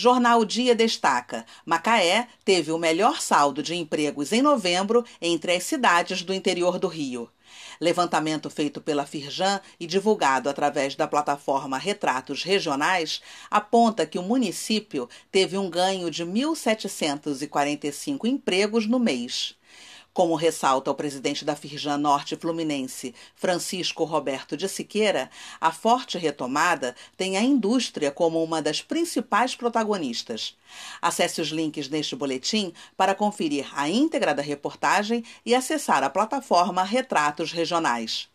Jornal Dia destaca: Macaé teve o melhor saldo de empregos em novembro entre as cidades do interior do Rio. Levantamento feito pela Firjan e divulgado através da plataforma Retratos Regionais aponta que o município teve um ganho de 1.745 empregos no mês. Como ressalta o presidente da Firjan Norte Fluminense, Francisco Roberto de Siqueira, a forte retomada tem a indústria como uma das principais protagonistas. Acesse os links neste boletim para conferir a íntegra da reportagem e acessar a plataforma Retratos Regionais.